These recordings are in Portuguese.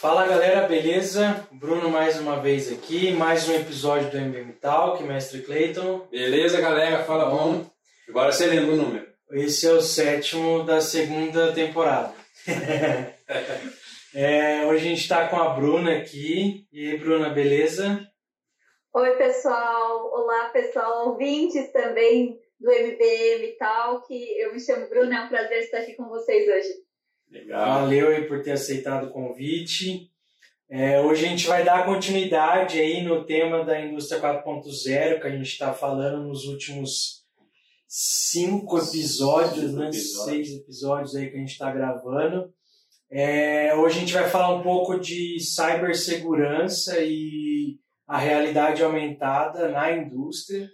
Fala galera, beleza? Bruno mais uma vez aqui, mais um episódio do MBM Talk, mestre Clayton. Beleza, galera? Fala bom. Agora você lembra o número. Esse é o sétimo da segunda temporada. É, hoje a gente está com a Bruna aqui. E aí, Bruna, beleza? Oi, pessoal. Olá, pessoal, ouvintes também do MBM Talk. Eu me chamo Bruna, é um prazer estar aqui com vocês hoje. Legal. Valeu aí por ter aceitado o convite. É, hoje a gente vai dar continuidade aí no tema da indústria 4.0 que a gente está falando nos últimos cinco episódios, Cinco né? episódios. Seis episódios aí que a gente está gravando. É, hoje a gente vai falar um pouco de cibersegurança e a realidade aumentada na indústria.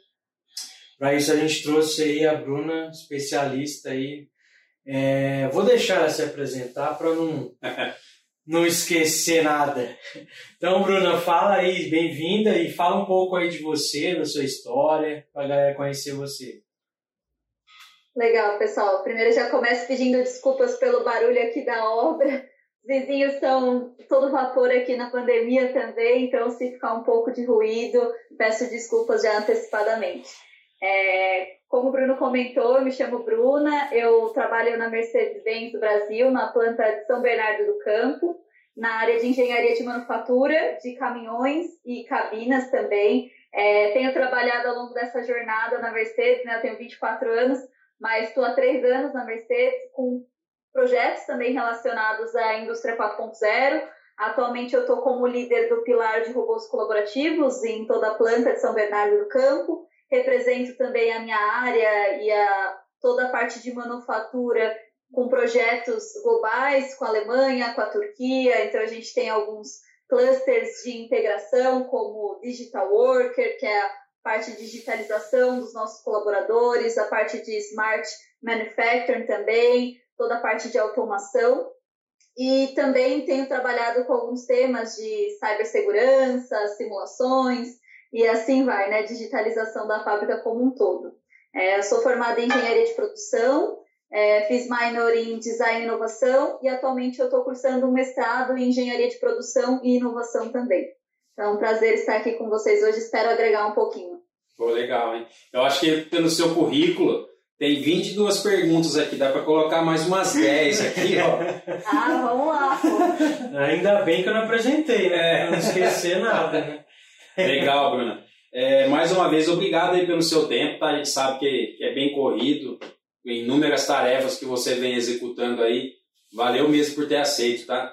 Para isso a gente trouxe aí a Bruna, especialista aí. É, vou deixar ela se apresentar para não, não esquecer nada. Então, Bruna, fala aí, bem-vinda e fala um pouco aí de você, da sua história, para a galera conhecer você. Legal, pessoal. Primeiro já começo pedindo desculpas pelo barulho aqui da obra. Os vizinhos estão todo vapor aqui na pandemia também, então se ficar um pouco de ruído, peço desculpas já antecipadamente. É, como o Bruno comentou, eu me chamo Bruna, eu trabalho na Mercedes-Benz do Brasil, na planta de São Bernardo do Campo, na área de engenharia de manufatura, de caminhões e cabinas também. É, tenho trabalhado ao longo dessa jornada na Mercedes, né, eu tenho 24 anos, mas estou há três anos na Mercedes com projetos também relacionados à indústria 4.0. Atualmente eu estou como líder do pilar de robôs colaborativos em toda a planta de São Bernardo do Campo. Represento também a minha área e a, toda a parte de manufatura com projetos globais com a Alemanha, com a Turquia. Então a gente tem alguns clusters de integração como Digital Worker, que é a parte de digitalização dos nossos colaboradores, a parte de smart manufacturing também, toda a parte de automação. E também tenho trabalhado com alguns temas de cibersegurança, simulações e assim vai, né? Digitalização da fábrica como um todo. É, eu sou formada em engenharia de produção, é, fiz minor em design e inovação e atualmente eu estou cursando um mestrado em engenharia de produção e inovação também. Então, é um prazer estar aqui com vocês hoje. Espero agregar um pouquinho. Pô, legal, hein? Eu acho que pelo seu currículo tem 22 perguntas aqui, dá para colocar mais umas 10 aqui, ó. Ah, vamos lá, pô. Ainda bem que eu não apresentei, né? É. Pra não esquecer nada, né? Legal, Bruna. É, mais uma vez, obrigado aí pelo seu tempo, tá? A gente sabe que, que é bem corrido, inúmeras tarefas que você vem executando aí. Valeu mesmo por ter aceito, tá?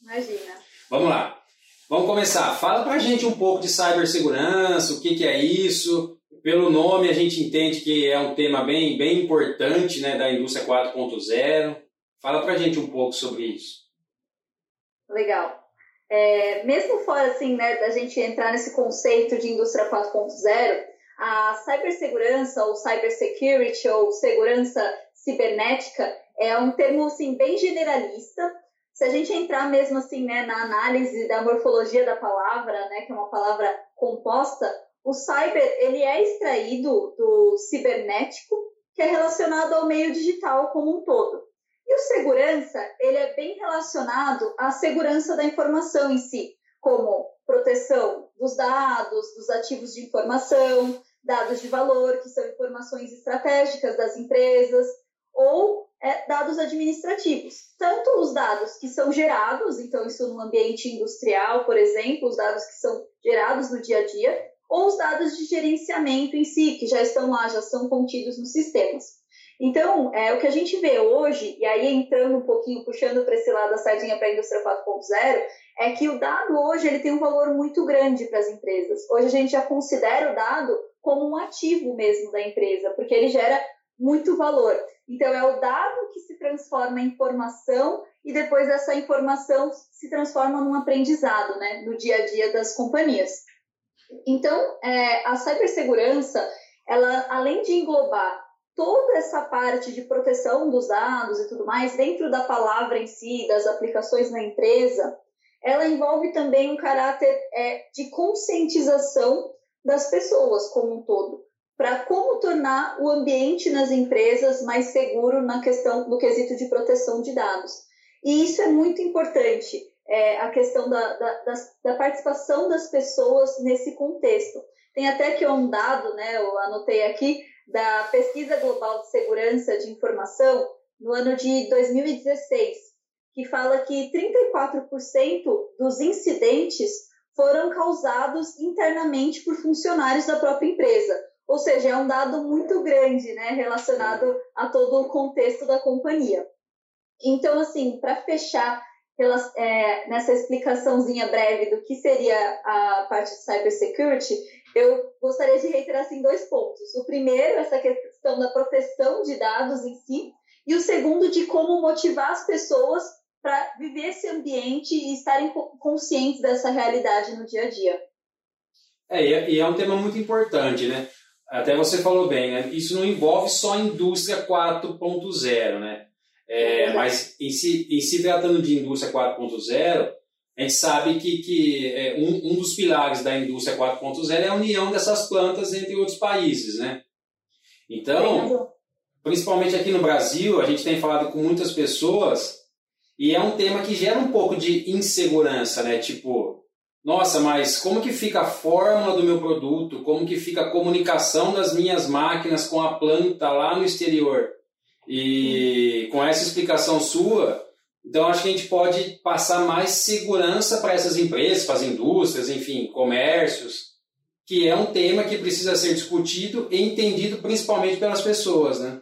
Imagina. Vamos lá. Vamos começar. Fala pra gente um pouco de cibersegurança, o que, que é isso. Pelo nome a gente entende que é um tema bem, bem importante né, da indústria 4.0. Fala pra gente um pouco sobre isso. Legal. É, mesmo fora assim, né, da gente entrar nesse conceito de indústria 4.0, a cibersegurança ou cybersecurity ou segurança cibernética é um termo assim bem generalista. Se a gente entrar mesmo assim, né, na análise da morfologia da palavra, né, que é uma palavra composta, o cyber ele é extraído do cibernético, que é relacionado ao meio digital como um todo. E o segurança, ele é bem relacionado à segurança da informação em si, como proteção dos dados, dos ativos de informação, dados de valor, que são informações estratégicas das empresas, ou é, dados administrativos. Tanto os dados que são gerados, então isso no ambiente industrial, por exemplo, os dados que são gerados no dia a dia, ou os dados de gerenciamento em si, que já estão lá, já são contidos nos sistemas. Então, é, o que a gente vê hoje, e aí entrando um pouquinho, puxando para esse lado a sardinha para a indústria 4.0, é que o dado hoje ele tem um valor muito grande para as empresas. Hoje a gente já considera o dado como um ativo mesmo da empresa, porque ele gera muito valor. Então, é o dado que se transforma em informação e depois essa informação se transforma num aprendizado né, no dia a dia das companhias. Então, é, a cibersegurança, ela, além de englobar toda essa parte de proteção dos dados e tudo mais, dentro da palavra em si, das aplicações na empresa, ela envolve também um caráter é, de conscientização das pessoas como um todo, para como tornar o ambiente nas empresas mais seguro na questão do quesito de proteção de dados. E isso é muito importante, é, a questão da, da, da, participação das pessoas nesse contexto. Tem até que um dado, né, eu anotei aqui, da Pesquisa Global de Segurança de Informação, no ano de 2016, que fala que 34% dos incidentes foram causados internamente por funcionários da própria empresa. Ou seja, é um dado muito grande, né, relacionado a todo o contexto da companhia. Então, assim, para fechar é, nessa explicaçãozinha breve do que seria a parte de cybersecurity, eu gostaria de reiterar assim, dois pontos. O primeiro, essa questão da proteção de dados em si, e o segundo, de como motivar as pessoas para viver esse ambiente e estarem conscientes dessa realidade no dia a dia. É, e é, é um tema muito importante, né? Até você falou bem, né? Isso não envolve só a indústria 4.0, né? É, mas em se, em se tratando de indústria 4.0, a gente sabe que, que é, um, um dos pilares da indústria 4.0 é a união dessas plantas entre outros países, né? Então, principalmente aqui no Brasil, a gente tem falado com muitas pessoas e é um tema que gera um pouco de insegurança, né? Tipo, nossa, mas como que fica a fórmula do meu produto? Como que fica a comunicação das minhas máquinas com a planta lá no exterior? E com essa explicação sua, então acho que a gente pode passar mais segurança para essas empresas, para as indústrias, enfim, comércios, que é um tema que precisa ser discutido e entendido principalmente pelas pessoas, né?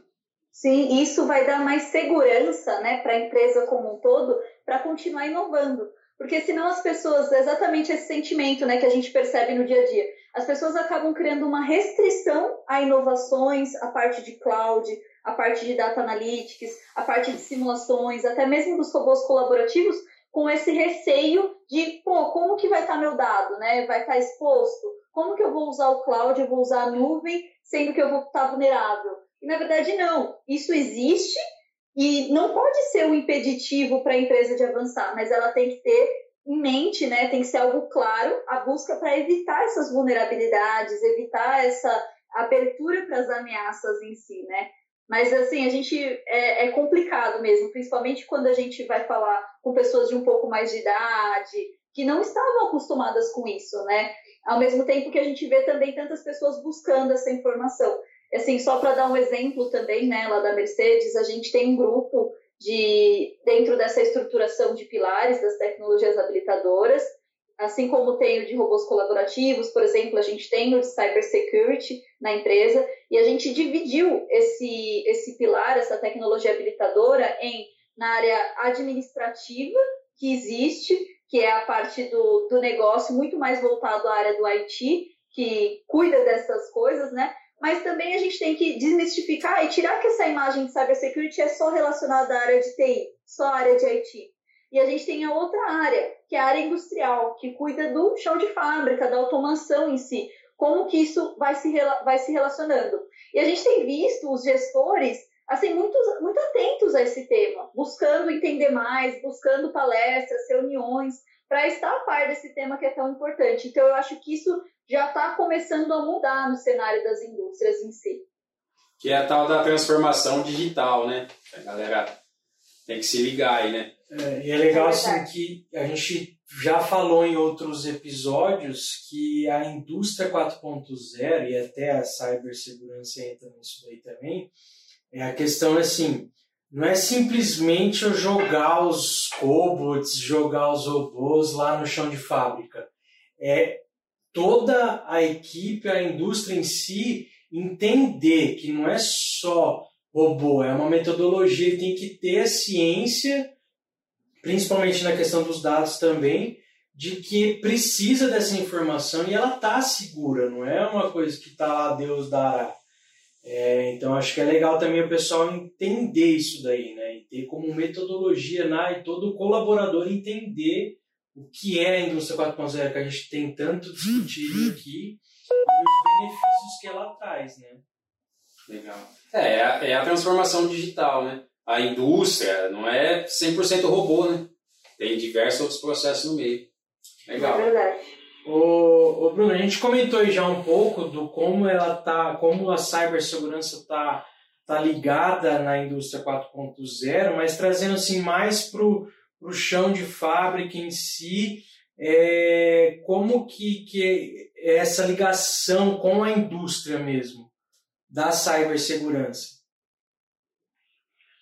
Sim, isso vai dar mais segurança né, para a empresa como um todo para continuar inovando. Porque senão as pessoas, exatamente esse sentimento né, que a gente percebe no dia a dia, as pessoas acabam criando uma restrição a inovações, a parte de cloud, a parte de data analytics, a parte de simulações, até mesmo dos robôs colaborativos, com esse receio de, pô, como que vai estar tá meu dado, né? Vai estar tá exposto? Como que eu vou usar o cloud, eu vou usar a nuvem, sendo que eu vou estar tá vulnerável? E na verdade não, isso existe e não pode ser um impeditivo para a empresa de avançar, mas ela tem que ter em mente, né, tem que ser algo claro, a busca para evitar essas vulnerabilidades, evitar essa abertura para as ameaças em si, né? Mas assim, a gente é, é, complicado mesmo, principalmente quando a gente vai falar com pessoas de um pouco mais de idade, que não estavam acostumadas com isso, né? Ao mesmo tempo que a gente vê também tantas pessoas buscando essa informação. Assim, só para dar um exemplo também, né, lá da Mercedes, a gente tem um grupo de dentro dessa estruturação de pilares das tecnologias habilitadoras, assim como tem o de robôs colaborativos, por exemplo, a gente tem o de cybersecurity na empresa, e a gente dividiu esse, esse pilar, essa tecnologia habilitadora, em na área administrativa, que existe, que é a parte do, do negócio muito mais voltado à área do IT, que cuida dessas coisas, né? mas também a gente tem que desmistificar e tirar que essa imagem de cybersecurity é só relacionada à área de TI, só à área de IT. E a gente tem a outra área, que é a área industrial, que cuida do chão de fábrica, da automação em si, como que isso vai se, vai se relacionando. E a gente tem visto os gestores assim muito, muito atentos a esse tema, buscando entender mais, buscando palestras, reuniões, para estar a par desse tema que é tão importante. Então, eu acho que isso já está começando a mudar no cenário das indústrias em si. Que é a tal da transformação digital, né? A galera tem que se ligar aí, né? É, e é legal é assim que a gente já falou em outros episódios que a indústria 4.0 e até a cibersegurança entra nisso daí também, é a questão assim, não é simplesmente eu jogar os cobots, jogar os robôs lá no chão de fábrica. É toda a equipe, a indústria em si, entender que não é só robô, é uma metodologia, ele tem que ter a ciência, principalmente na questão dos dados também, de que precisa dessa informação e ela está segura, não é uma coisa que está lá, Deus dará. É, então acho que é legal também o pessoal entender isso daí, né? E ter como metodologia né? e todo colaborador entender o que é a indústria 4.0 que a gente tem tanto discutido aqui e os benefícios que ela traz, né? Legal. É, é a, é a transformação digital, né? A indústria não é 100% robô, né? Tem diversos outros processos no meio. Legal. É verdade. Ô, ô, Bruno, a gente comentou já um pouco do como ela tá, como a cibersegurança está tá ligada na indústria 4.0, mas trazendo assim mais para o chão de fábrica em si, é, como que, que é essa ligação com a indústria mesmo da cibersegurança?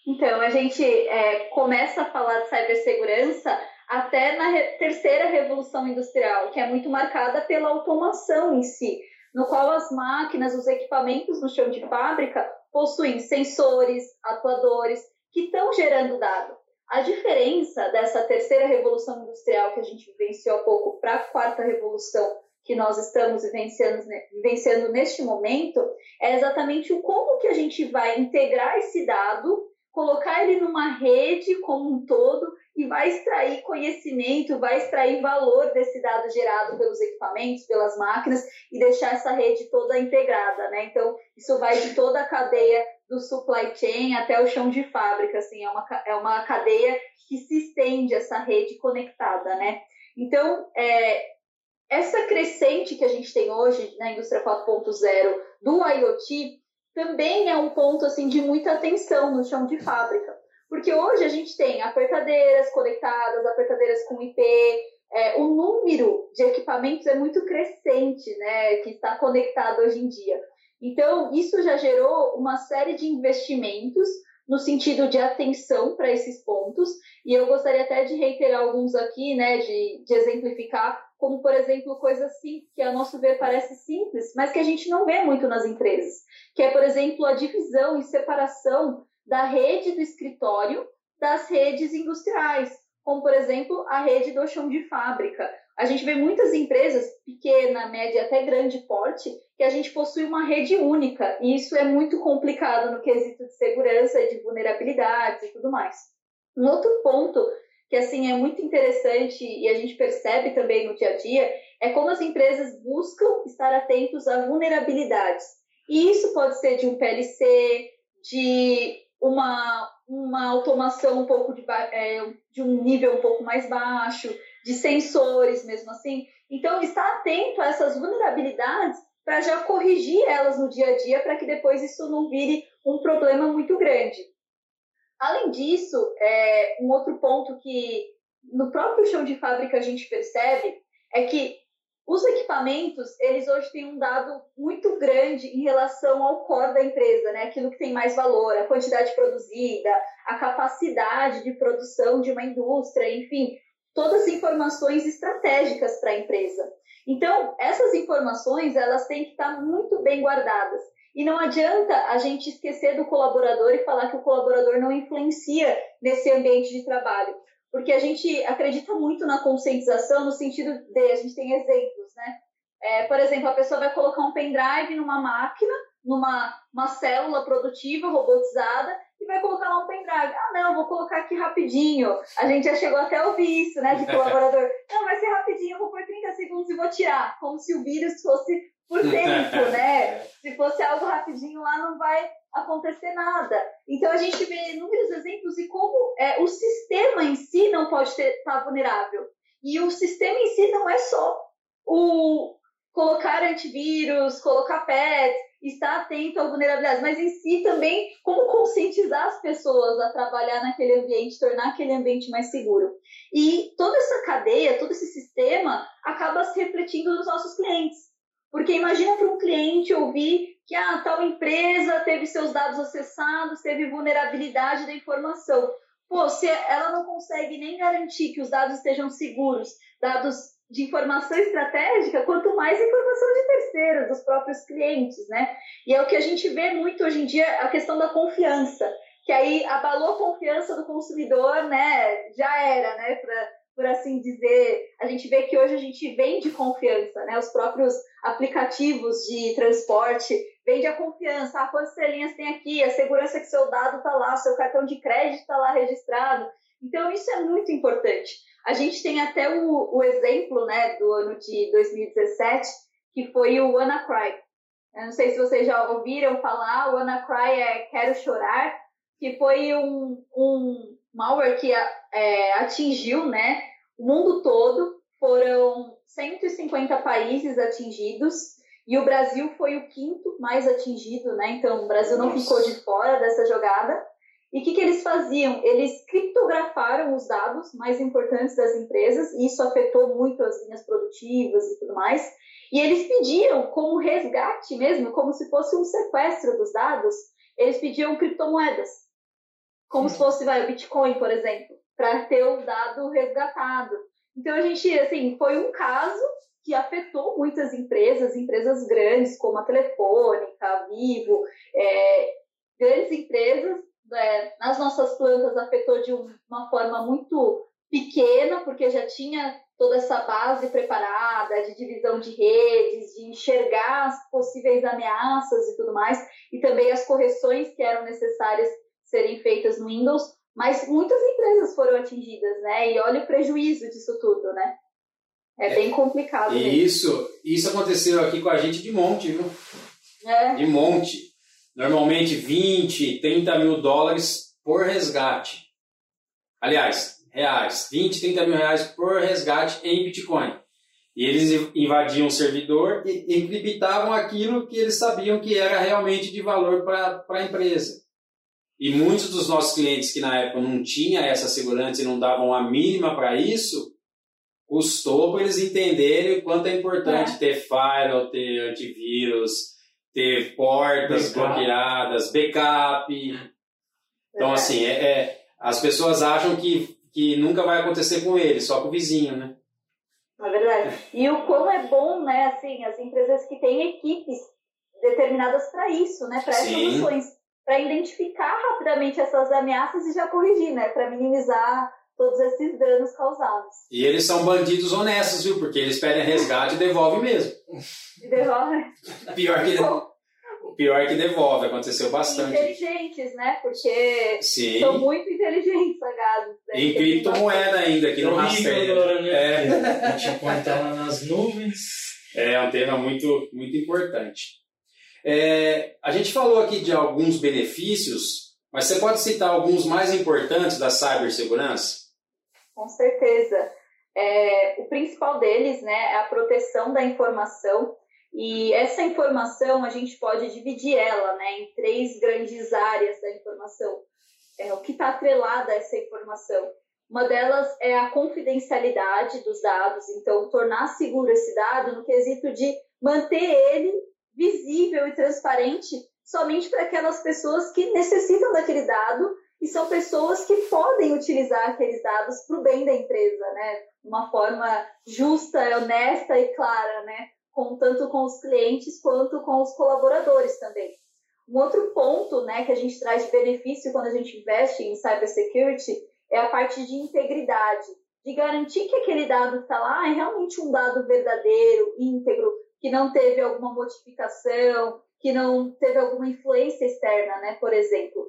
Então, a gente é, começa a falar de cibersegurança até na re terceira revolução industrial, que é muito marcada pela automação em si, no qual as máquinas, os equipamentos no chão de fábrica possuem sensores, atuadores, que estão gerando dado. A diferença dessa terceira revolução industrial que a gente vivenciou há pouco para a quarta revolução que nós estamos vivenciando, vivenciando neste momento é exatamente o como que a gente vai integrar esse dado, colocar ele numa rede como um todo e vai extrair conhecimento, vai extrair valor desse dado gerado pelos equipamentos, pelas máquinas e deixar essa rede toda integrada, né? Então, isso vai de toda a cadeia do supply chain até o chão de fábrica, assim, é uma, é uma cadeia que se estende essa rede conectada, né? Então, é, essa crescente que a gente tem hoje na indústria 4.0 do IoT também é um ponto assim de muita atenção no chão de fábrica porque hoje a gente tem apertadeiras conectadas, apertadeiras com IP, é, o número de equipamentos é muito crescente, né, que está conectado hoje em dia. Então, isso já gerou uma série de investimentos no sentido de atenção para esses pontos, e eu gostaria até de reiterar alguns aqui, né, de, de exemplificar, como, por exemplo, coisas assim, que a nosso ver parece simples, mas que a gente não vê muito nas empresas, que é, por exemplo, a divisão e separação da rede do escritório das redes industriais, como por exemplo a rede do chão de fábrica. A gente vê muitas empresas, pequena, média até grande porte, que a gente possui uma rede única, e isso é muito complicado no quesito de segurança, de vulnerabilidades e tudo mais. Um outro ponto que assim é muito interessante e a gente percebe também no dia a dia é como as empresas buscam estar atentos a vulnerabilidades. E isso pode ser de um PLC, de uma, uma automação um pouco de, é, de um nível um pouco mais baixo, de sensores mesmo assim. Então, estar atento a essas vulnerabilidades para já corrigir elas no dia a dia, para que depois isso não vire um problema muito grande. Além disso, é, um outro ponto que no próprio chão de fábrica a gente percebe é que os equipamentos, eles hoje têm um dado muito grande em relação ao core da empresa, né? Aquilo que tem mais valor, a quantidade produzida, a capacidade de produção de uma indústria, enfim, todas as informações estratégicas para a empresa. Então, essas informações, elas têm que estar muito bem guardadas. E não adianta a gente esquecer do colaborador e falar que o colaborador não influencia nesse ambiente de trabalho porque a gente acredita muito na conscientização no sentido de a gente tem exemplos, né? É, por exemplo, a pessoa vai colocar um pendrive numa máquina, numa uma célula produtiva robotizada e vai colocar lá um pendrive. Ah, não, vou colocar aqui rapidinho. A gente já chegou até a ouvir isso, né, de colaborador. Não, vai ser rapidinho, eu vou por 30 segundos e vou tirar, como se o vírus fosse por tempo, né? Se fosse algo rapidinho lá, não vai acontecer nada. Então a gente vê inúmeros exemplos de como é, o sistema em si não pode estar tá vulnerável. E o sistema em si não é só o colocar antivírus, colocar PET, estar atento à vulnerabilidade, mas em si também como conscientizar as pessoas a trabalhar naquele ambiente, tornar aquele ambiente mais seguro. E toda essa cadeia, todo esse sistema acaba se refletindo nos nossos clientes. Porque imagina para um cliente ouvir que a ah, tal empresa teve seus dados acessados, teve vulnerabilidade da informação. Pô, se ela não consegue nem garantir que os dados estejam seguros, dados de informação estratégica, quanto mais informação de terceiros, dos próprios clientes, né? E é o que a gente vê muito hoje em dia, a questão da confiança, que aí abalou a confiança do consumidor, né? Já era, né? Pra, por assim dizer, a gente vê que hoje a gente vende confiança, né? Os próprios aplicativos de transporte vende a confiança. Ah, quantas estrelinhas tem aqui? A segurança que seu dado está lá, seu cartão de crédito está lá registrado. Então, isso é muito importante. A gente tem até o, o exemplo né, do ano de 2017, que foi o WannaCry. Eu não sei se vocês já ouviram falar, o WannaCry é Quero Chorar, que foi um, um malware que é, atingiu né, o mundo todo. Foram 150 países atingidos e o Brasil foi o quinto mais atingido, né? Então o Brasil não Nossa. ficou de fora dessa jogada. E o que, que eles faziam? Eles criptografaram os dados mais importantes das empresas, e isso afetou muito as linhas produtivas e tudo mais. E eles pediam, como resgate mesmo, como se fosse um sequestro dos dados, eles pediam criptomoedas. Como se fosse vai, o Bitcoin, por exemplo, para ter o dado resgatado. Então a gente, assim, foi um caso que afetou muitas empresas, empresas grandes como a Telefônica, a Vivo, é, grandes empresas. É, nas nossas plantas afetou de uma forma muito pequena, porque já tinha toda essa base preparada de divisão de redes, de enxergar as possíveis ameaças e tudo mais, e também as correções que eram necessárias serem feitas no Windows, mas muitas empresas foram atingidas, né? E olha o prejuízo disso tudo, né? É, bem complicado. E isso, isso aconteceu aqui com a gente de monte, viu? É. De monte. Normalmente 20, 30 mil dólares por resgate. Aliás, reais. 20, 30 mil reais por resgate em Bitcoin. E eles invadiam o servidor e encriptavam aquilo que eles sabiam que era realmente de valor para a empresa. E muitos dos nossos clientes que na época não tinham essa segurança e não davam a mínima para isso, custou para eles entenderem o quanto é importante é. ter firewall, ter antivírus, ter portas backup. bloqueadas, backup. Então, é. assim, é, é, as pessoas acham que, que nunca vai acontecer com eles, só com o vizinho, né? É verdade. E o quão é bom, né, assim, as empresas que têm equipes determinadas para isso, né, para essas soluções, para identificar rapidamente essas ameaças e já corrigir, né, para minimizar todos esses danos causados. E eles são bandidos honestos, viu? Porque eles pedem resgate e devolvem mesmo. E devolve. Pior que, o pior que devolve, aconteceu bastante. Inteligentes, né? Porque Sim. são muito inteligentes, agados. Né? Em criptomoeda ainda, que não rastreia. Né? É. A gente põe ela nas nuvens. É um tema muito, muito importante. É, a gente falou aqui de alguns benefícios, mas você pode citar alguns mais importantes da cibersegurança? Com certeza. É, o principal deles né, é a proteção da informação. E essa informação a gente pode dividir ela né, em três grandes áreas da informação. É, o que está atrelado a essa informação? Uma delas é a confidencialidade dos dados, então tornar seguro esse dado no quesito de manter ele visível e transparente somente para aquelas pessoas que necessitam daquele dado e são pessoas que podem utilizar aqueles dados para o bem da empresa, né? Uma forma justa, honesta e clara, né? Com, tanto com os clientes quanto com os colaboradores também. Um outro ponto né, que a gente traz de benefício quando a gente investe em cybersecurity é a parte de integridade, de garantir que aquele dado que está lá é realmente um dado verdadeiro, íntegro, que não teve alguma modificação, que não teve alguma influência externa, né, por exemplo.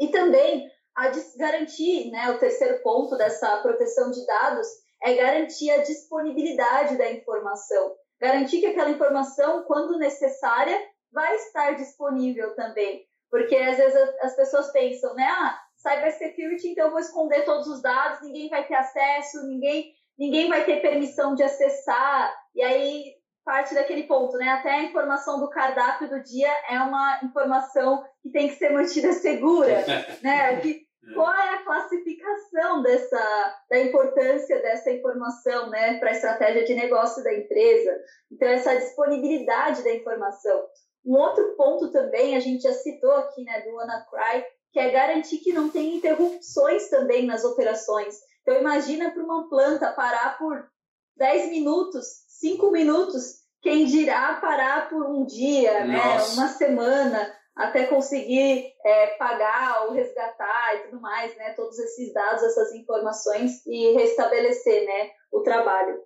E também a garantir, né, o terceiro ponto dessa proteção de dados é garantir a disponibilidade da informação. Garantir que aquela informação, quando necessária, vai estar disponível também. Porque às vezes as pessoas pensam, né, ah, cybersecurity, então eu vou esconder todos os dados, ninguém vai ter acesso, ninguém, ninguém vai ter permissão de acessar, e aí parte daquele ponto, né? Até a informação do cardápio do dia é uma informação que tem que ser mantida segura, né? Que, qual é a classificação dessa da importância dessa informação, né, para a estratégia de negócio da empresa? Então essa disponibilidade da informação. Um outro ponto também a gente já citou aqui, né, do WannaCry, que é garantir que não tem interrupções também nas operações. Então imagina para uma planta parar por 10 minutos cinco minutos, quem dirá parar por um dia, né, uma semana, até conseguir é, pagar ou resgatar e tudo mais, né, todos esses dados, essas informações e restabelecer, né, o trabalho.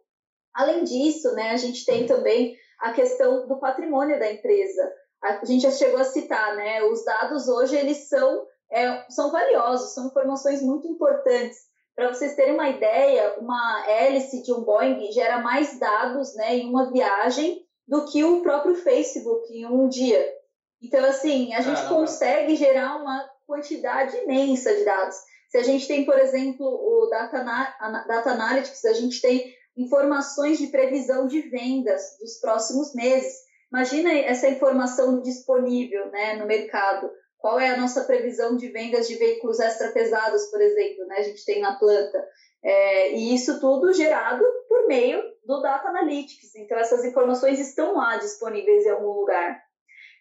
Além disso, né, a gente tem também a questão do patrimônio da empresa. A gente já chegou a citar, né, os dados hoje eles são é, são valiosos, são informações muito importantes para vocês terem uma ideia, uma hélice de um Boeing gera mais dados né, em uma viagem do que o próprio Facebook em um dia. Então, assim, a gente Caramba. consegue gerar uma quantidade imensa de dados. Se a gente tem, por exemplo, o Data, Data Analytics, a gente tem informações de previsão de vendas dos próximos meses. Imagina essa informação disponível né, no mercado. Qual é a nossa previsão de vendas de veículos extra pesados, por exemplo, né, a gente tem na planta. É, e isso tudo gerado por meio do Data Analytics. Então, essas informações estão lá disponíveis em algum lugar.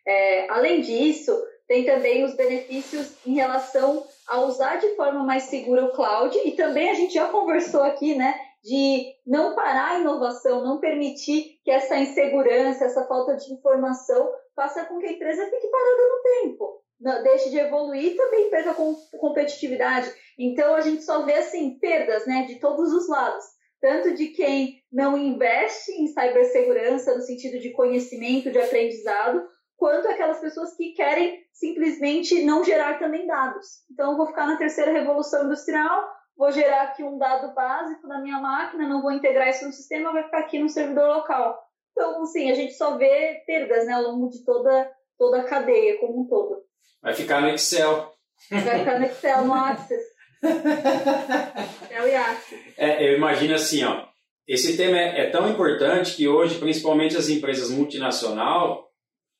É, além disso, tem também os benefícios em relação a usar de forma mais segura o cloud e também a gente já conversou aqui, né, de não parar a inovação, não permitir que essa insegurança, essa falta de informação faça com que a empresa fique parada no tempo, deixe de evoluir também perda com competitividade. Então a gente só vê assim perdas, né, de todos os lados, tanto de quem não investe em cibersegurança no sentido de conhecimento, de aprendizado, quanto aquelas pessoas que querem simplesmente não gerar também dados. Então, eu vou ficar na terceira revolução industrial, vou gerar aqui um dado básico na minha máquina, não vou integrar isso no sistema, vai ficar aqui no servidor local. Então, assim, a gente só vê perdas né, ao longo de toda, toda a cadeia como um todo. Vai ficar no Excel. Vai ficar no Excel, no Access. Excel e Access. É, eu imagino assim, ó, esse tema é, é tão importante que hoje, principalmente as empresas multinacionais,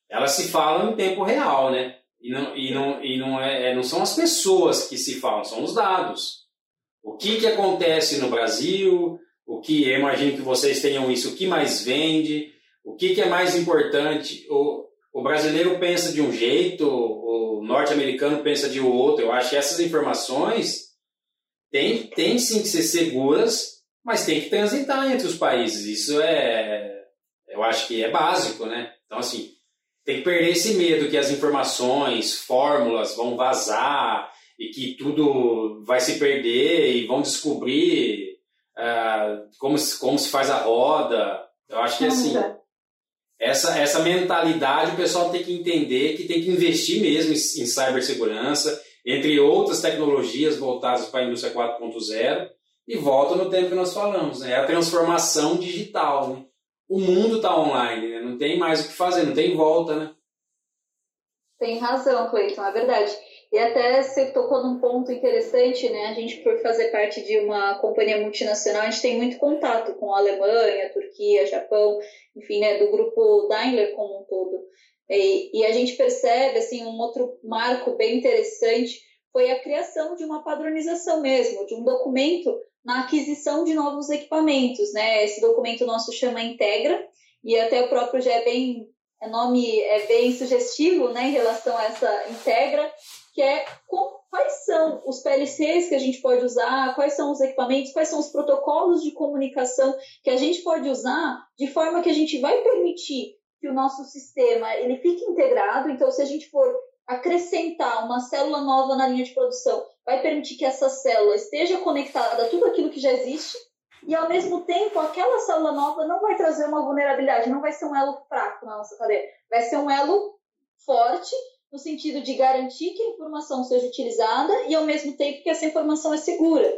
elas se falam em tempo real, né? E não, e não, e não, é, é, não são as pessoas que se falam, são os dados. O que, que acontece no Brasil, o que, eu imagino que vocês tenham isso, o que mais vende, o que, que é mais importante. O brasileiro pensa de um jeito, o norte-americano pensa de outro. Eu acho que essas informações têm, têm sim que ser seguras, mas tem que transitar entre os países. Isso é, eu acho que é básico, né? Então, assim, tem que perder esse medo que as informações, fórmulas vão vazar e que tudo vai se perder e vão descobrir uh, como, como se faz a roda. Eu acho que assim, essa, essa mentalidade o pessoal tem que entender que tem que investir mesmo em, em cibersegurança, entre outras tecnologias voltadas para a indústria 4.0 e volta no tempo que nós falamos, né? É a transformação digital, né? o mundo está online, né? não tem mais o que fazer, não tem volta, né? Tem razão, Cleiton, é verdade. E até você tocou num ponto interessante, né? A gente, por fazer parte de uma companhia multinacional, a gente tem muito contato com a Alemanha, Turquia, Japão, enfim, né? Do grupo Daimler como um todo. E, e a gente percebe, assim, um outro marco bem interessante foi a criação de uma padronização mesmo, de um documento na aquisição de novos equipamentos, né? Esse documento nosso chama Integra e até o próprio já é bem, é nome é bem sugestivo, né, em relação a essa Integra, que é quais são os PLCs que a gente pode usar, quais são os equipamentos, quais são os protocolos de comunicação que a gente pode usar de forma que a gente vai permitir que o nosso sistema ele fique integrado. Então, se a gente for acrescentar uma célula nova na linha de produção, vai permitir que essa célula esteja conectada a tudo aquilo que já existe e, ao mesmo tempo, aquela célula nova não vai trazer uma vulnerabilidade, não vai ser um elo fraco na nossa cadeia, vai ser um elo forte no sentido de garantir que a informação seja utilizada e, ao mesmo tempo, que essa informação é segura.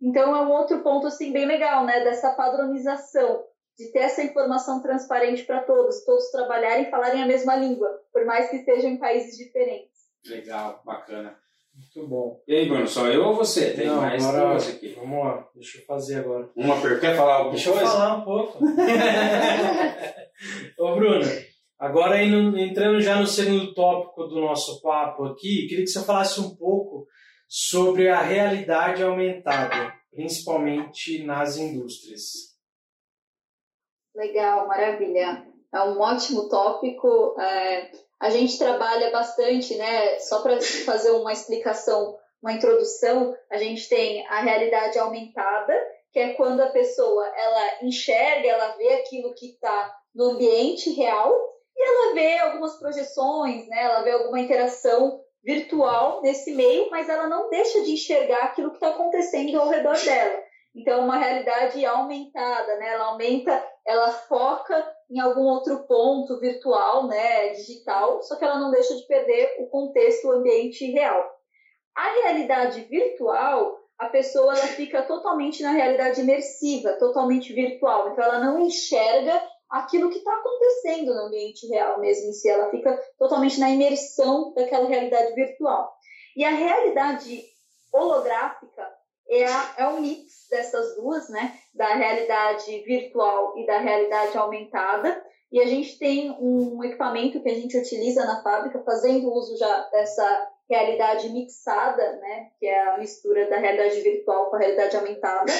Então, é um outro ponto assim bem legal, né, dessa padronização de ter essa informação transparente para todos, todos trabalharem e falarem a mesma língua, por mais que estejam em países diferentes. Legal, bacana. Muito bom. E aí, Bruno, só eu ou você? Tem Não, mais agora, duas aqui. Vamos lá, deixa eu fazer agora. Uma pergunta. Quer falar alguma Deixa coisa? eu falar um pouco. Ô, Bruno, agora entrando já no segundo tópico do nosso papo aqui, queria que você falasse um pouco sobre a realidade aumentada, principalmente nas indústrias. Legal, maravilha. É um ótimo tópico. É, a gente trabalha bastante, né? Só para fazer uma explicação, uma introdução, a gente tem a realidade aumentada, que é quando a pessoa ela enxerga, ela vê aquilo que está no ambiente real ela vê algumas projeções, né? Ela vê alguma interação virtual nesse meio, mas ela não deixa de enxergar aquilo que está acontecendo ao redor dela. Então, é uma realidade aumentada, né? Ela aumenta, ela foca em algum outro ponto virtual, né, digital, só que ela não deixa de perder o contexto, o ambiente real. A realidade virtual, a pessoa ela fica totalmente na realidade imersiva, totalmente virtual. Então, ela não enxerga aquilo que está acontecendo no ambiente real mesmo em si. Ela fica totalmente na imersão daquela realidade virtual. E a realidade holográfica é, a, é um mix dessas duas, né? Da realidade virtual e da realidade aumentada. E a gente tem um equipamento que a gente utiliza na fábrica, fazendo uso já dessa realidade mixada, né? Que é a mistura da realidade virtual com a realidade aumentada,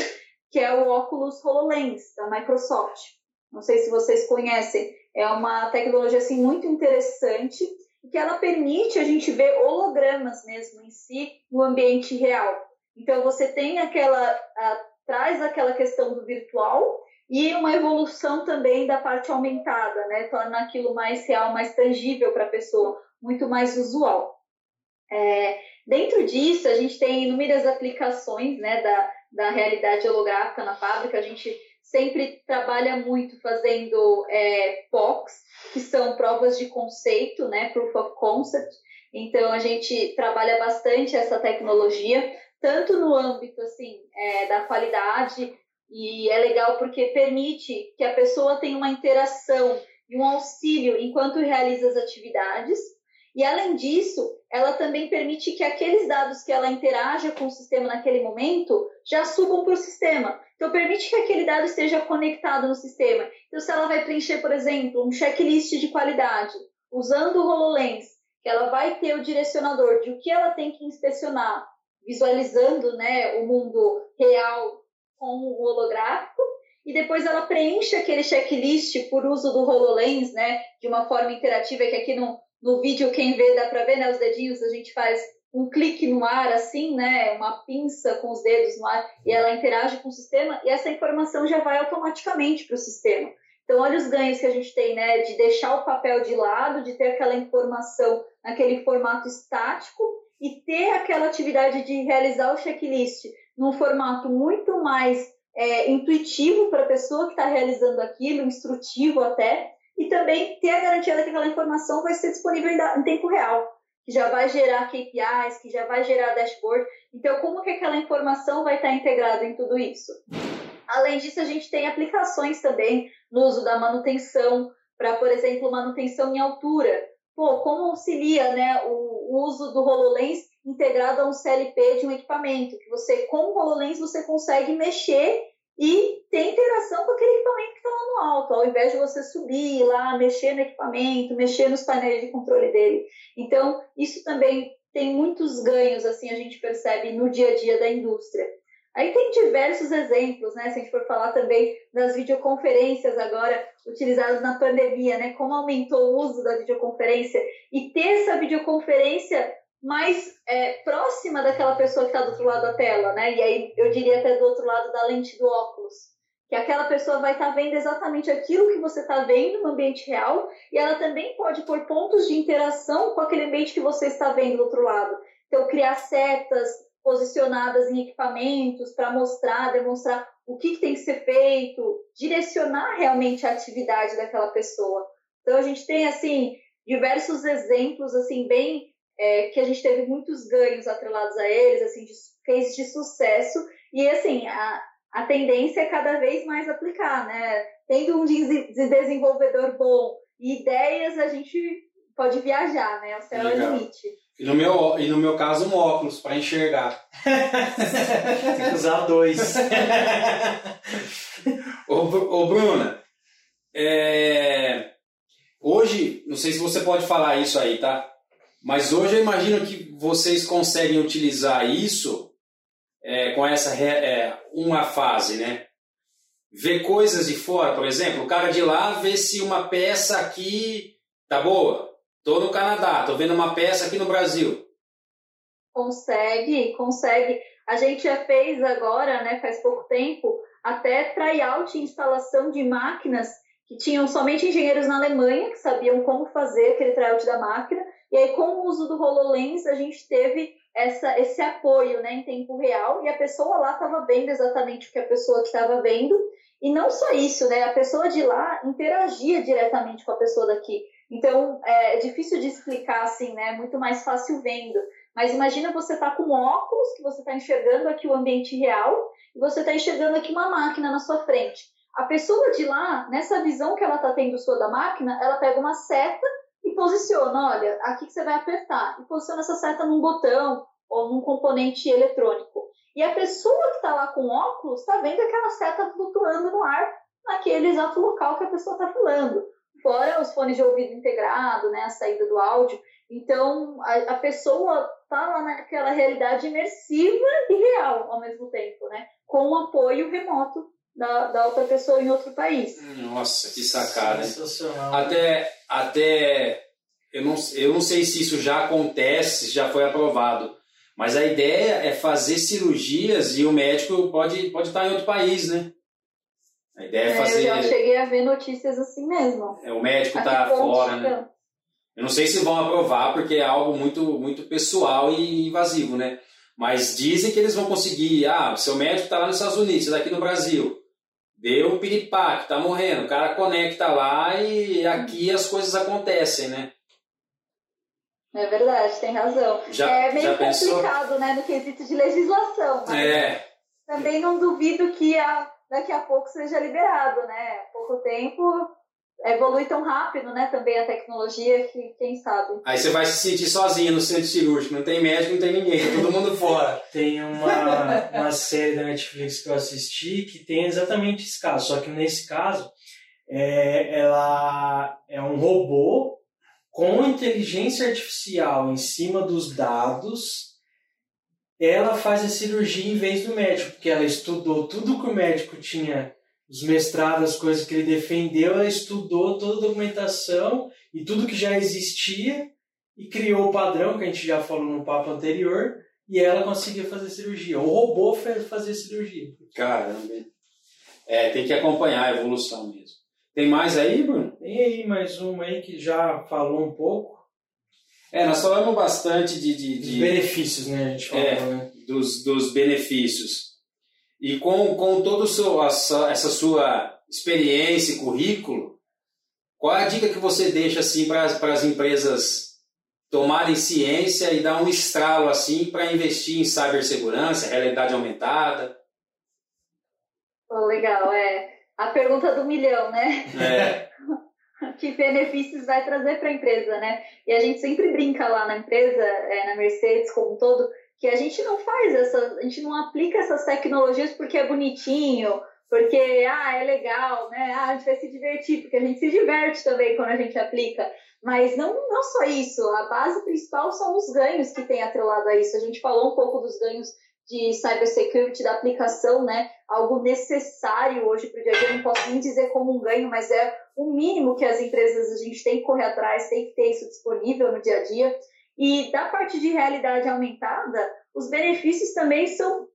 que é o óculos HoloLens da Microsoft. Não sei se vocês conhecem, é uma tecnologia assim muito interessante que ela permite a gente ver hologramas mesmo em si no ambiente real. Então você tem aquela a, traz aquela questão do virtual e uma evolução também da parte aumentada, né? Torna aquilo mais real, mais tangível para a pessoa, muito mais usual. É, dentro disso, a gente tem inúmeras aplicações né, da, da realidade holográfica na fábrica. A gente sempre trabalha muito fazendo é, POCs, que são provas de conceito, né, Proof of Concept. Então, a gente trabalha bastante essa tecnologia, tanto no âmbito assim é, da qualidade, e é legal porque permite que a pessoa tenha uma interação e um auxílio enquanto realiza as atividades, e além disso, ela também permite que aqueles dados que ela interaja com o sistema naquele momento já subam para o sistema. Então, permite que aquele dado esteja conectado no sistema. Então, se ela vai preencher, por exemplo, um checklist de qualidade, usando o HoloLens, que ela vai ter o direcionador de o que ela tem que inspecionar, visualizando né, o mundo real com o holográfico, e depois ela preenche aquele checklist por uso do HoloLens, né, de uma forma interativa, que aqui no, no vídeo, quem vê, dá para ver, né? Os dedinhos, a gente faz um clique no ar, assim, né? Uma pinça com os dedos no ar, e ela interage com o sistema, e essa informação já vai automaticamente para o sistema. Então, olha os ganhos que a gente tem, né? De deixar o papel de lado, de ter aquela informação naquele formato estático e ter aquela atividade de realizar o checklist num formato muito mais é, intuitivo para a pessoa que está realizando aquilo, instrutivo até, e também ter a garantia de que aquela informação vai ser disponível em tempo real, que já vai gerar KPIs, que já vai gerar dashboard. Então, como que aquela informação vai estar integrada em tudo isso? Além disso, a gente tem aplicações também no uso da manutenção, para, por exemplo, manutenção em altura. Pô, como auxilia né, o uso do HoloLens integrado a um CLP de um equipamento, que você, com o HoloLens, você consegue mexer e ter interação com aquele equipamento que está lá no alto, ao invés de você subir lá, mexer no equipamento, mexer nos painéis de controle dele. Então, isso também tem muitos ganhos, assim, a gente percebe no dia a dia da indústria. Aí tem diversos exemplos, né? Se a gente for falar também das videoconferências agora utilizadas na pandemia, né? Como aumentou o uso da videoconferência e ter essa videoconferência mais é, próxima daquela pessoa que está do outro lado da tela, né? E aí eu diria até do outro lado da lente do óculos. Que aquela pessoa vai estar tá vendo exatamente aquilo que você está vendo no ambiente real e ela também pode pôr pontos de interação com aquele ambiente que você está vendo do outro lado. Então, criar setas posicionadas em equipamentos para mostrar, demonstrar o que, que tem que ser feito, direcionar realmente a atividade daquela pessoa. Então, a gente tem, assim, diversos exemplos, assim, bem é, que a gente teve muitos ganhos atrelados a eles, assim, de cases de sucesso, e assim, a, a tendência é cada vez mais aplicar, né? Tendo um desenvolvedor bom e ideias, a gente pode viajar, né? O céu é o limite. E no, meu, e no meu caso, um óculos para enxergar. Tem que usar dois. ô, ô, Bruna, é... hoje, não sei se você pode falar isso aí, tá? Mas hoje eu imagino que vocês conseguem utilizar isso é, com essa é, uma fase, né? Ver coisas de fora, por exemplo, o cara de lá vê se uma peça aqui tá boa. Tô no Canadá, tô vendo uma peça aqui no Brasil. Consegue, consegue. A gente já fez agora, né, faz pouco tempo, até tryout e instalação de máquinas que tinham somente engenheiros na Alemanha que sabiam como fazer aquele tryout da máquina e aí, com o uso do HoloLens, a gente teve essa, esse apoio né, em tempo real e a pessoa lá estava vendo exatamente o que a pessoa que estava vendo. E não só isso, né? A pessoa de lá interagia diretamente com a pessoa daqui. Então, é difícil de explicar assim, né? É muito mais fácil vendo. Mas imagina você tá com óculos, que você está enxergando aqui o ambiente real, e você está enxergando aqui uma máquina na sua frente. A pessoa de lá, nessa visão que ela está tendo sua da máquina, ela pega uma seta posiciona, olha, aqui que você vai apertar, e posiciona essa seta num botão ou num componente eletrônico. E a pessoa que está lá com óculos está vendo aquela seta flutuando no ar naquele exato local que a pessoa está falando. Fora os fones de ouvido integrado, né, a saída do áudio. Então, a, a pessoa está lá naquela realidade imersiva e real ao mesmo tempo, né? Com o apoio remoto da, da outra pessoa em outro país. Nossa, que sacada. Até, até eu, não, eu não sei se isso já acontece, se já foi aprovado, mas a ideia é fazer cirurgias e o médico pode, pode estar em outro país, né? A ideia é, fazer. Eu já cheguei a ver notícias assim mesmo. É, o médico está fora, né? Eu não sei se vão aprovar, porque é algo muito, muito pessoal e invasivo, né? Mas dizem que eles vão conseguir. Ah, seu médico está lá nos Estados Unidos, você está aqui no Brasil. Deu piripaque, tá morrendo. O cara conecta lá e aqui as coisas acontecem, né? É verdade, tem razão. Já, é meio complicado, né, no quesito de legislação. é. Também não duvido que a, daqui a pouco seja liberado, né? Pouco tempo evolui tão rápido, né, também a tecnologia, que quem sabe. Aí você vai se sentir sozinho no centro cirúrgico, não tem médico, não tem ninguém, tá todo mundo fora. Tem uma, uma série da Netflix que eu assisti que tem exatamente esse caso, só que nesse caso é, ela é um robô com inteligência artificial em cima dos dados, ela faz a cirurgia em vez do médico, porque ela estudou tudo que o médico tinha, os mestrados, as coisas que ele defendeu, ela estudou toda a documentação e tudo que já existia e criou o padrão que a gente já falou no papo anterior e ela conseguia fazer cirurgia. O robô fez fazer cirurgia. Caramba. É, tem que acompanhar a evolução mesmo. Tem mais aí, Bruno? Tem aí mais uma aí que já falou um pouco. É, nós falamos bastante de. de, de... benefícios, né? A gente falou, é, né? Dos, dos benefícios. E com, com toda essa sua experiência e currículo, qual é a dica que você deixa assim, para as empresas tomarem ciência e dar um estralo assim para investir em cibersegurança, realidade aumentada? Oh, legal, é a pergunta do milhão, né? É. que benefícios vai trazer para a empresa, né? E a gente sempre brinca lá na empresa, é, na Mercedes como um todo, que a gente não faz essa, a gente não aplica essas tecnologias porque é bonitinho, porque ah, é legal, né? Ah, a gente vai se divertir, porque a gente se diverte também quando a gente aplica. Mas não, não só isso, a base principal são os ganhos que tem atrelado a isso. A gente falou um pouco dos ganhos de cybersecurity da aplicação, né? Algo necessário hoje para o dia a dia. Não posso nem dizer como um ganho, mas é o mínimo que as empresas a gente tem que correr atrás, tem que ter isso disponível no dia a dia. E da parte de realidade aumentada, os benefícios também são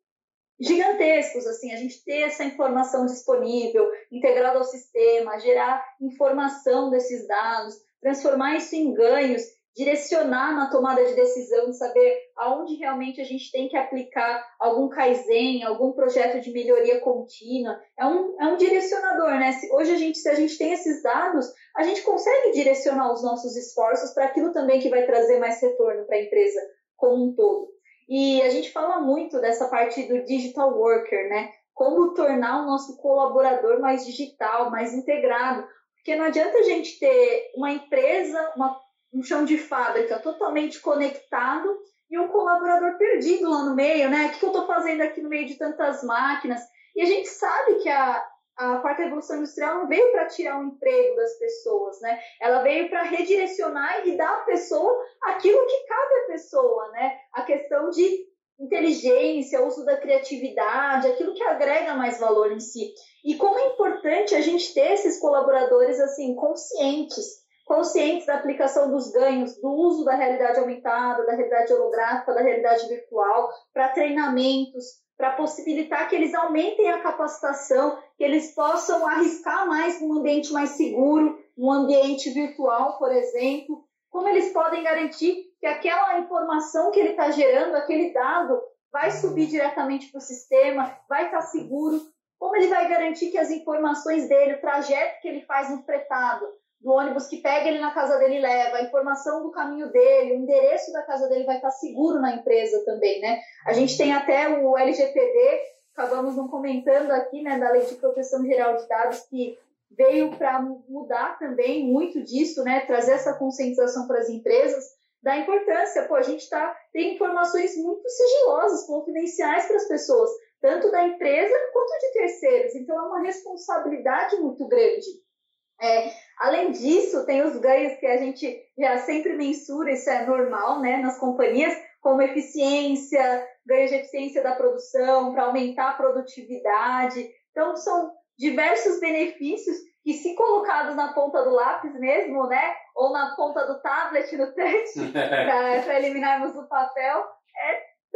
gigantescos, assim, a gente ter essa informação disponível, integrada ao sistema, gerar informação desses dados, transformar isso em ganhos direcionar na tomada de decisão, saber aonde realmente a gente tem que aplicar algum Kaizen, algum projeto de melhoria contínua. É um, é um direcionador, né? Se, hoje a gente, se a gente tem esses dados, a gente consegue direcionar os nossos esforços para aquilo também que vai trazer mais retorno para a empresa como um todo. E a gente fala muito dessa parte do digital worker, né? Como tornar o nosso colaborador mais digital, mais integrado. Porque não adianta a gente ter uma empresa, uma um chão de fábrica totalmente conectado e um colaborador perdido lá no meio, né? O que eu estou fazendo aqui no meio de tantas máquinas? E a gente sabe que a, a quarta revolução industrial não veio para tirar o emprego das pessoas, né? Ela veio para redirecionar e dar à pessoa aquilo que cabe à pessoa, né? A questão de inteligência, uso da criatividade, aquilo que agrega mais valor em si. E como é importante a gente ter esses colaboradores assim conscientes conscientes da aplicação dos ganhos, do uso da realidade aumentada, da realidade holográfica, da realidade virtual, para treinamentos, para possibilitar que eles aumentem a capacitação, que eles possam arriscar mais num ambiente mais seguro, num ambiente virtual, por exemplo. Como eles podem garantir que aquela informação que ele está gerando, aquele dado, vai subir diretamente para o sistema, vai estar tá seguro? Como ele vai garantir que as informações dele, o trajeto que ele faz no fretado, do ônibus que pega ele na casa dele e leva, a informação do caminho dele, o endereço da casa dele vai estar seguro na empresa também, né? A gente tem até o LGPD, acabamos não comentando aqui, né, da Lei de Proteção Geral de Dados, que veio para mudar também muito disso, né, trazer essa conscientização para as empresas, da importância. Pô, a gente tá, tem informações muito sigilosas, confidenciais para as pessoas, tanto da empresa quanto de terceiros. Então, é uma responsabilidade muito grande. É, além disso, tem os ganhos que a gente já sempre mensura, isso é normal né, nas companhias, como eficiência, ganho de eficiência da produção, para aumentar a produtividade. Então, são diversos benefícios que, se colocados na ponta do lápis mesmo, né, ou na ponta do tablet, no touch, para eliminarmos o papel,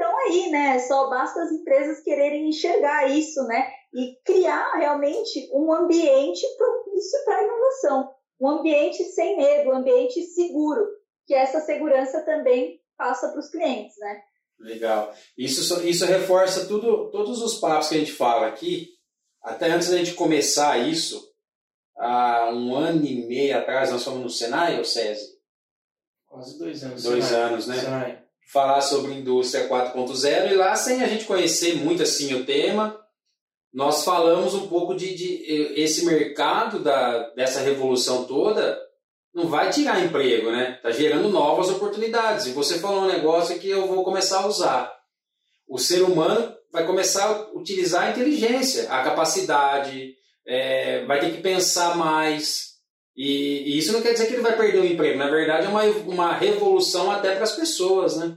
estão aí, né? Só basta as empresas quererem enxergar isso, né? E criar realmente um ambiente propício para a inovação, um ambiente sem medo, um ambiente seguro, que essa segurança também passa para os clientes, né? Legal. Isso, isso reforça tudo, todos os papos que a gente fala aqui. Até antes da gente começar isso, há um ano e meio atrás, nós fomos no Senai, ou SESI? Quase dois anos. Dois Senai. anos, né? Senai. Falar sobre indústria 4.0 e lá, sem a gente conhecer muito assim o tema, nós falamos um pouco de, de esse mercado da, dessa revolução toda não vai tirar emprego, né? Está gerando novas oportunidades. E você falou um negócio que eu vou começar a usar. O ser humano vai começar a utilizar a inteligência, a capacidade, é, vai ter que pensar mais. E, e, isso não quer dizer que ele vai perder o emprego. Na verdade, é uma, uma revolução até para as pessoas, né?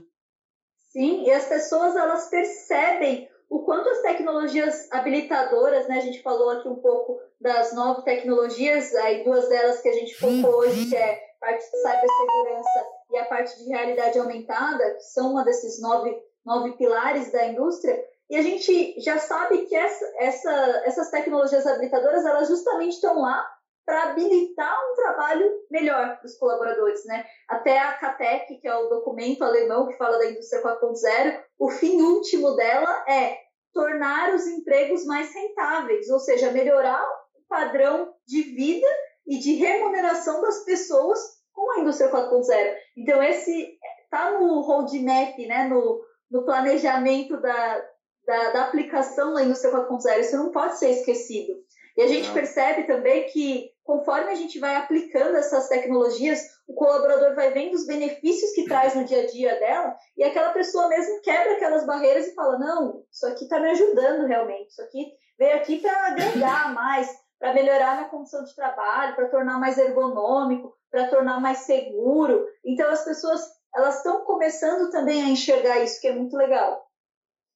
Sim, e as pessoas elas percebem o quanto as tecnologias habilitadoras, né? A gente falou aqui um pouco das novas tecnologias, aí duas delas que a gente focou hoje, que é a parte de cibersegurança e a parte de realidade aumentada, que são uma desses nove, nove pilares da indústria. E a gente já sabe que essa, essa, essas tecnologias habilitadoras, elas justamente estão lá para habilitar um trabalho melhor para os colaboradores, né? Até a CATEC, que é o documento alemão que fala da indústria 4.0, o fim último dela é tornar os empregos mais rentáveis, ou seja, melhorar o padrão de vida e de remuneração das pessoas com a indústria 4.0. Então esse está no roadmap, né? No, no planejamento da, da, da aplicação da indústria 4.0. Isso não pode ser esquecido. E a gente percebe também que, conforme a gente vai aplicando essas tecnologias, o colaborador vai vendo os benefícios que traz no dia a dia dela, e aquela pessoa mesmo quebra aquelas barreiras e fala: não, isso aqui está me ajudando realmente, isso aqui veio aqui para agregar mais, para melhorar minha condição de trabalho, para tornar mais ergonômico, para tornar mais seguro. Então as pessoas elas estão começando também a enxergar isso, que é muito legal.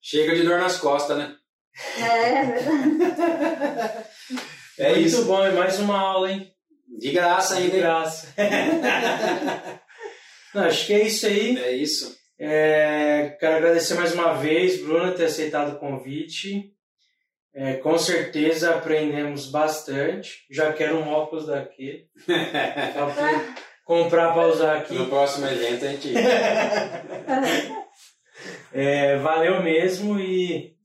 Chega de dor nas costas, né? É, é verdade. é Muito isso. bom, é mais uma aula, hein? De graça ainda. De graça. Não, acho que é isso aí. É isso. É, quero agradecer mais uma vez, Bruna, ter aceitado o convite. É, com certeza aprendemos bastante. Já quero um óculos daqui. comprar para usar aqui. No próximo evento a gente. é, valeu mesmo e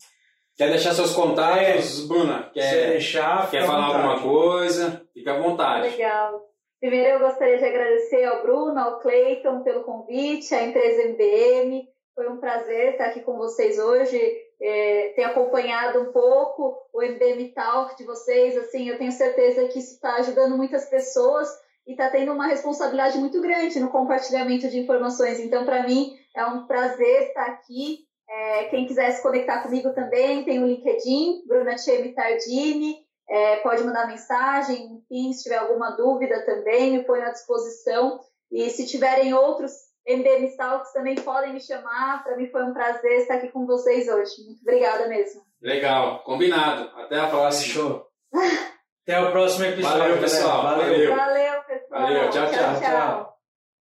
Quer deixar seus contatos, é, Bruna? Quer, deixar, quer falar vontade. alguma coisa? Fica à vontade. Legal. Primeiro eu gostaria de agradecer ao Bruno, ao Cleiton pelo convite, à empresa MBM. Foi um prazer estar aqui com vocês hoje, é, ter acompanhado um pouco o MBM Talk de vocês. Assim, eu tenho certeza que isso está ajudando muitas pessoas e está tendo uma responsabilidade muito grande no compartilhamento de informações. Então, para mim, é um prazer estar aqui é, quem quiser se conectar comigo também, tem o LinkedIn, Bruna Chemi Tardini, é, pode mandar mensagem, enfim, se tiver alguma dúvida também, me ponho à disposição. E se tiverem outros MDM Talks também podem me chamar. Para mim foi um prazer estar aqui com vocês hoje. Muito obrigada mesmo. Legal, combinado. Até a próxima. Show. Até o próximo episódio. Valeu, pessoal. Valeu. Valeu, pessoal. Valeu, tchau, tchau. tchau. tchau.